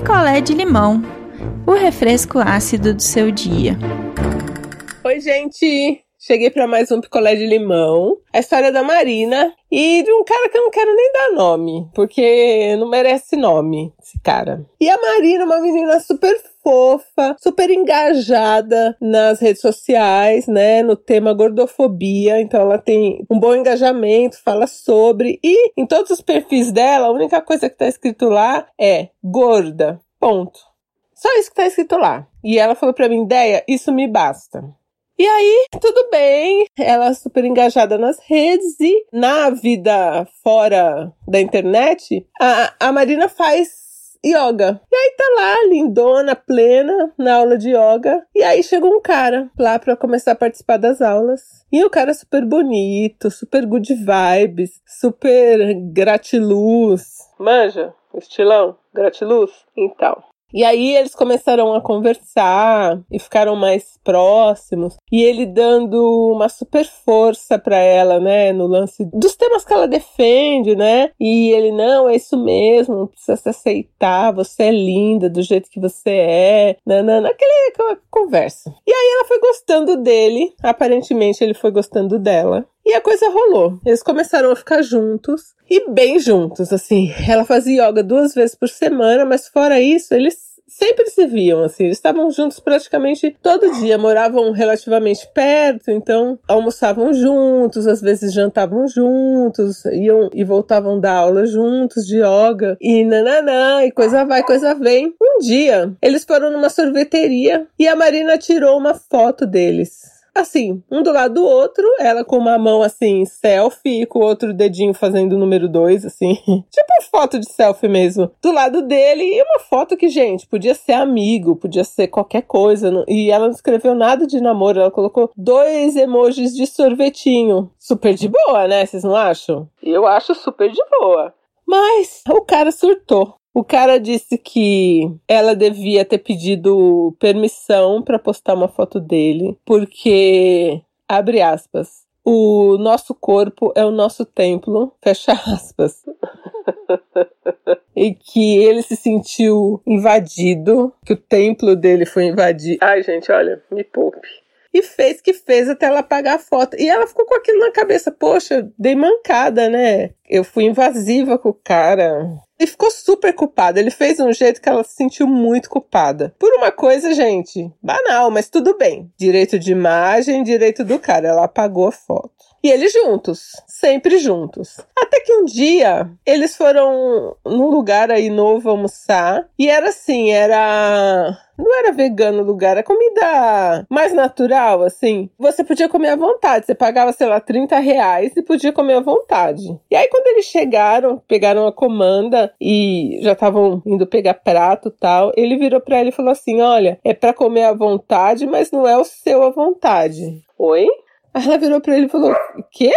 picolé de limão, o refresco ácido do seu dia. Oi, gente! Cheguei para mais um picolé de limão. A história da Marina e de um cara que eu não quero nem dar nome, porque não merece nome, esse cara. E a Marina, uma menina super fofa, super engajada nas redes sociais, né, no tema gordofobia. Então ela tem um bom engajamento, fala sobre e em todos os perfis dela, a única coisa que tá escrito lá é gorda. Ponto. Só isso que tá escrito lá. E ela falou para mim, ideia, isso me basta. E aí, tudo bem, ela é super engajada nas redes e na vida fora da internet, a, a Marina faz yoga. E aí tá lá, lindona, plena, na aula de yoga. E aí chegou um cara lá pra começar a participar das aulas. E o cara super bonito, super good vibes, super gratiluz. Manja? Estilão? Gratiluz? Então. E aí eles começaram a conversar e ficaram mais próximos. E ele dando uma super força para ela, né, no lance dos temas que ela defende, né? E ele não, é isso mesmo, precisa se aceitar, você é linda do jeito que você é, nanana, aquela conversa. E aí ela foi gostando dele, aparentemente ele foi gostando dela. E a coisa rolou. Eles começaram a ficar juntos e bem juntos, assim. Ela fazia yoga duas vezes por semana, mas fora isso, eles sempre se viam, assim. Eles estavam juntos praticamente todo dia, moravam relativamente perto, então almoçavam juntos, às vezes jantavam juntos, iam e voltavam da aula juntos de yoga e nananã, e coisa vai, coisa vem. Um dia, eles foram numa sorveteria e a Marina tirou uma foto deles assim, um do lado do outro, ela com uma mão assim, selfie, e com o outro dedinho fazendo o número dois, assim. tipo foto de selfie mesmo. Do lado dele, e uma foto que, gente, podia ser amigo, podia ser qualquer coisa. E ela não escreveu nada de namoro, ela colocou dois emojis de sorvetinho. Super de boa, né? Vocês não acham? Eu acho super de boa. Mas o cara surtou. O cara disse que ela devia ter pedido permissão para postar uma foto dele, porque, abre aspas, o nosso corpo é o nosso templo, fecha aspas. e que ele se sentiu invadido, que o templo dele foi invadido. Ai, gente, olha, me poupe e fez que fez até ela pagar a foto. E ela ficou com aquilo na cabeça, poxa, dei mancada, né? Eu fui invasiva com o cara. E ficou super culpada. Ele fez um jeito que ela se sentiu muito culpada. Por uma coisa, gente, banal, mas tudo bem. Direito de imagem, direito do cara. Ela apagou a foto. E eles juntos, sempre juntos. Até que um dia eles foram num lugar aí novo almoçar. E era assim, era não era vegano o lugar, era comida mais natural, assim. Você podia comer à vontade. Você pagava, sei lá, 30 reais e podia comer à vontade. E aí, quando eles chegaram, pegaram a comanda e já estavam indo pegar prato tal, ele virou para ela e falou assim: Olha, é para comer à vontade, mas não é o seu à vontade. Oi? Aí ela virou para ele e falou: Quê?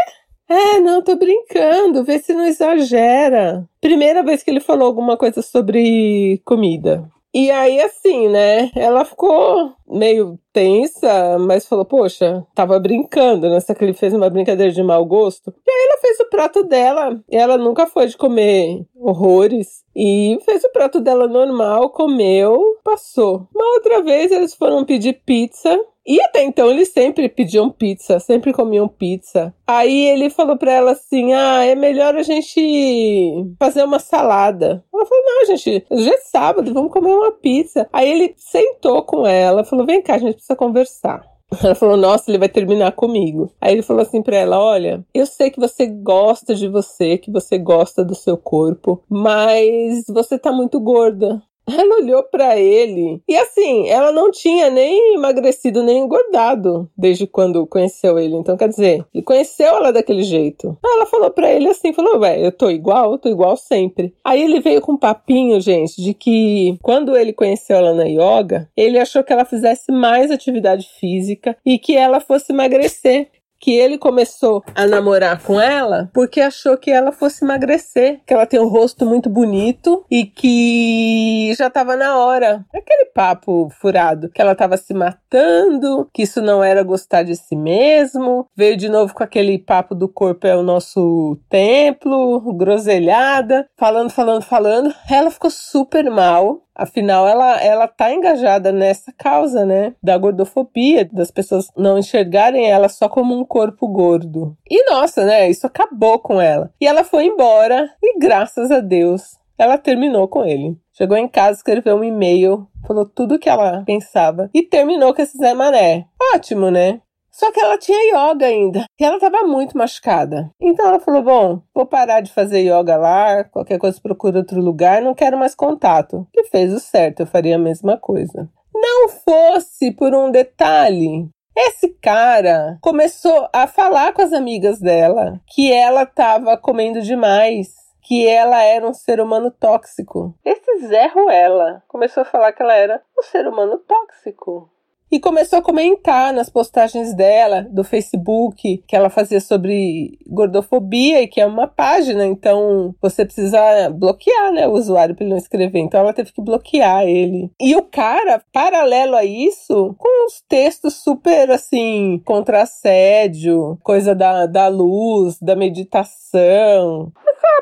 É, não, tô brincando, vê se não exagera. Primeira vez que ele falou alguma coisa sobre comida. E aí, assim, né? Ela ficou meio tensa, mas falou: Poxa, tava brincando, né? Só que ele fez uma brincadeira de mau gosto. E aí, ela fez o prato dela. Ela nunca foi de comer horrores. E fez o prato dela normal, comeu, passou. Uma outra vez, eles foram pedir pizza. E até então eles sempre pediam pizza, sempre comiam pizza. Aí ele falou pra ela assim: ah, é melhor a gente fazer uma salada. Ela falou: não, gente, hoje é sábado, vamos comer uma pizza. Aí ele sentou com ela, falou: vem cá, a gente precisa conversar. Ela falou: Nossa, ele vai terminar comigo. Aí ele falou assim pra ela: Olha, eu sei que você gosta de você, que você gosta do seu corpo, mas você tá muito gorda. Ela olhou para ele e assim, ela não tinha nem emagrecido nem engordado desde quando conheceu ele. Então, quer dizer, ele conheceu ela daquele jeito. Aí ela falou para ele assim, falou: "Ué, eu tô igual, eu tô igual sempre". Aí ele veio com um papinho, gente, de que quando ele conheceu ela na yoga, ele achou que ela fizesse mais atividade física e que ela fosse emagrecer que ele começou a namorar com ela porque achou que ela fosse emagrecer, que ela tem um rosto muito bonito e que já estava na hora. Aquele papo furado, que ela estava se matando, que isso não era gostar de si mesmo. Veio de novo com aquele papo do corpo é o nosso templo, groselhada, falando, falando, falando. Ela ficou super mal Afinal, ela, ela tá engajada nessa causa, né? Da gordofobia, das pessoas não enxergarem ela só como um corpo gordo. E nossa, né? Isso acabou com ela. E ela foi embora e graças a Deus ela terminou com ele. Chegou em casa, escreveu um e-mail, falou tudo o que ela pensava e terminou com esse Zé Mané. Ótimo, né? Só que ela tinha yoga ainda e ela estava muito machucada. Então ela falou: Bom, vou parar de fazer yoga lá, qualquer coisa procura outro lugar, não quero mais contato. E fez o certo, eu faria a mesma coisa. Não fosse por um detalhe. Esse cara começou a falar com as amigas dela que ela estava comendo demais que ela era um ser humano tóxico. Esse Zé Ruela começou a falar que ela era um ser humano tóxico. E começou a comentar nas postagens dela, do Facebook, que ela fazia sobre gordofobia e que é uma página, então você precisa bloquear, né, o usuário para ele não escrever. Então ela teve que bloquear ele. E o cara, paralelo a isso, com uns textos super assim, contra assédio, coisa da, da luz, da meditação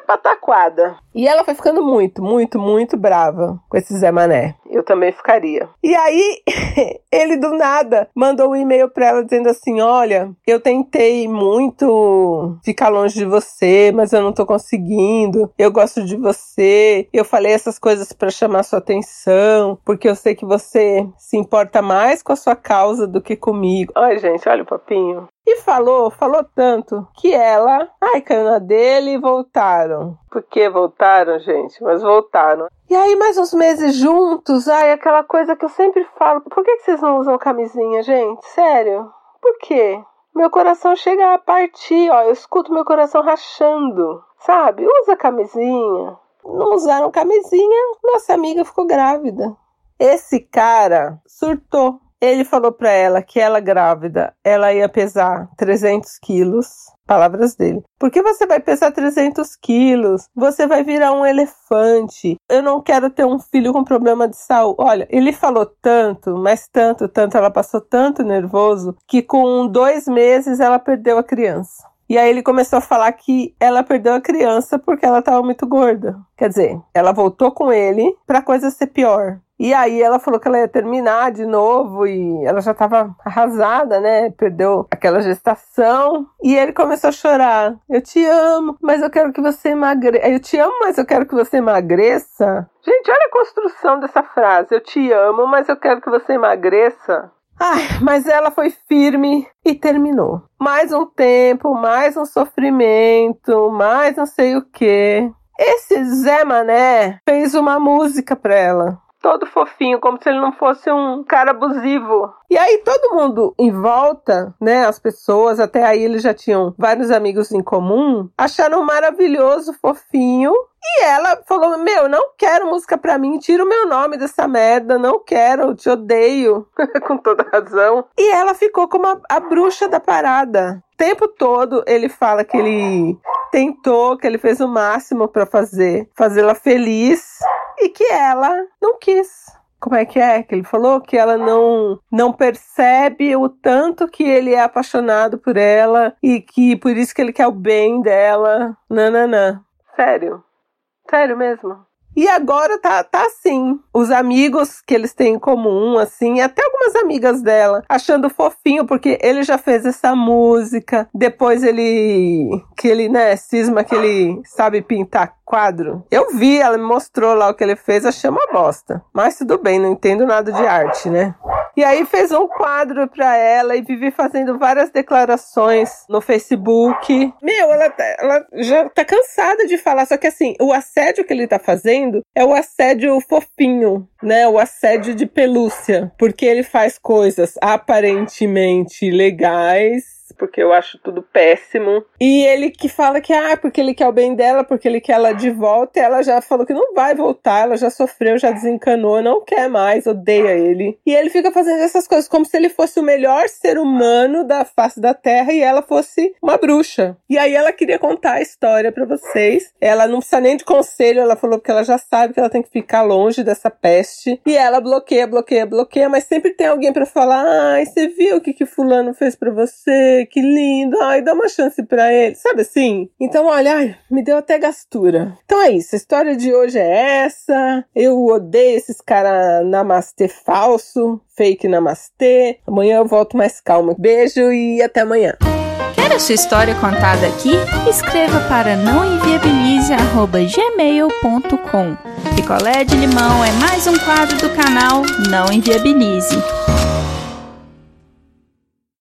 pataquada. E ela foi ficando muito, muito, muito brava com esse Zé Mané. Eu também ficaria. E aí, ele do nada mandou um e-mail pra ela dizendo assim: Olha, eu tentei muito ficar longe de você, mas eu não tô conseguindo. Eu gosto de você. Eu falei essas coisas para chamar sua atenção, porque eu sei que você se importa mais com a sua causa do que comigo. Ai, gente, olha o papinho. E falou, falou tanto que ela, ai, caiu na dele e voltaram. Por que voltaram, gente? Mas voltaram. E aí, mais uns meses juntos, ai, aquela coisa que eu sempre falo: por que, que vocês não usam camisinha, gente? Sério? Por quê? Meu coração chega a partir, ó, eu escuto meu coração rachando, sabe? Usa camisinha. Não usaram camisinha, nossa amiga ficou grávida. Esse cara surtou ele falou para ela que ela grávida, ela ia pesar 300 quilos. Palavras dele. Porque você vai pesar 300 quilos, você vai virar um elefante. Eu não quero ter um filho com problema de saúde. Olha, ele falou tanto, mas tanto, tanto, ela passou tanto nervoso que com dois meses ela perdeu a criança. E aí ele começou a falar que ela perdeu a criança porque ela estava muito gorda. Quer dizer, ela voltou com ele para a coisa ser pior. E aí ela falou que ela ia terminar de novo e ela já estava arrasada, né? Perdeu aquela gestação. E ele começou a chorar. Eu te amo, mas eu quero que você emagreça. Eu te amo, mas eu quero que você emagreça. Gente, olha a construção dessa frase. Eu te amo, mas eu quero que você emagreça. Ai, mas ela foi firme e terminou. Mais um tempo, mais um sofrimento, mais não sei o que. Esse Zé Mané fez uma música pra ela todo fofinho, como se ele não fosse um cara abusivo. E aí todo mundo em volta, né, as pessoas, até aí eles já tinham vários amigos em comum, acharam maravilhoso, fofinho. E ela falou: Meu, não quero música pra mim, tira o meu nome dessa merda, não quero, te odeio. Com toda razão. E ela ficou como a, a bruxa da parada. O tempo todo ele fala que ele tentou, que ele fez o máximo para fazer, fazê-la feliz e que ela não quis. Como é que é que ele falou? Que ela não, não percebe o tanto que ele é apaixonado por ela e que por isso que ele quer o bem dela. Nananã. Sério? Sério mesmo? E agora tá, tá assim. Os amigos que eles têm em comum, assim, até algumas amigas dela, achando fofinho, porque ele já fez essa música. Depois ele. Que ele, né, cisma que ele sabe pintar quadro. Eu vi, ela me mostrou lá o que ele fez, achei uma bosta. Mas tudo bem, não entendo nada de arte, né? E aí fez um quadro pra ela e vive fazendo várias declarações no Facebook. Meu, ela, tá, ela já tá cansada de falar, só que assim, o assédio que ele tá fazendo é o assédio fofinho, né? O assédio de pelúcia. Porque ele faz coisas aparentemente legais porque eu acho tudo péssimo. E ele que fala que, ah, porque ele quer o bem dela, porque ele quer ela de volta, e ela já falou que não vai voltar, ela já sofreu, já desencanou, não quer mais, odeia ele. E ele fica fazendo essas coisas como se ele fosse o melhor ser humano da face da Terra e ela fosse uma bruxa. E aí ela queria contar a história para vocês. Ela não precisa nem de conselho, ela falou que ela já sabe que ela tem que ficar longe dessa peste. E ela bloqueia, bloqueia, bloqueia, mas sempre tem alguém para falar: ai, você viu o que que fulano fez para você? Que lindo, ai, dá uma chance pra ele, sabe assim? Então, olha, ai, me deu até gastura. Então é isso, a história de hoje é essa. Eu odeio esses caras namastê falso, fake namastê. Amanhã eu volto mais calma. Beijo e até amanhã. Quer a sua história contada aqui? Escreva para nãoenviabilize.gmail.com Picolé de limão é mais um quadro do canal Não Enviabilize.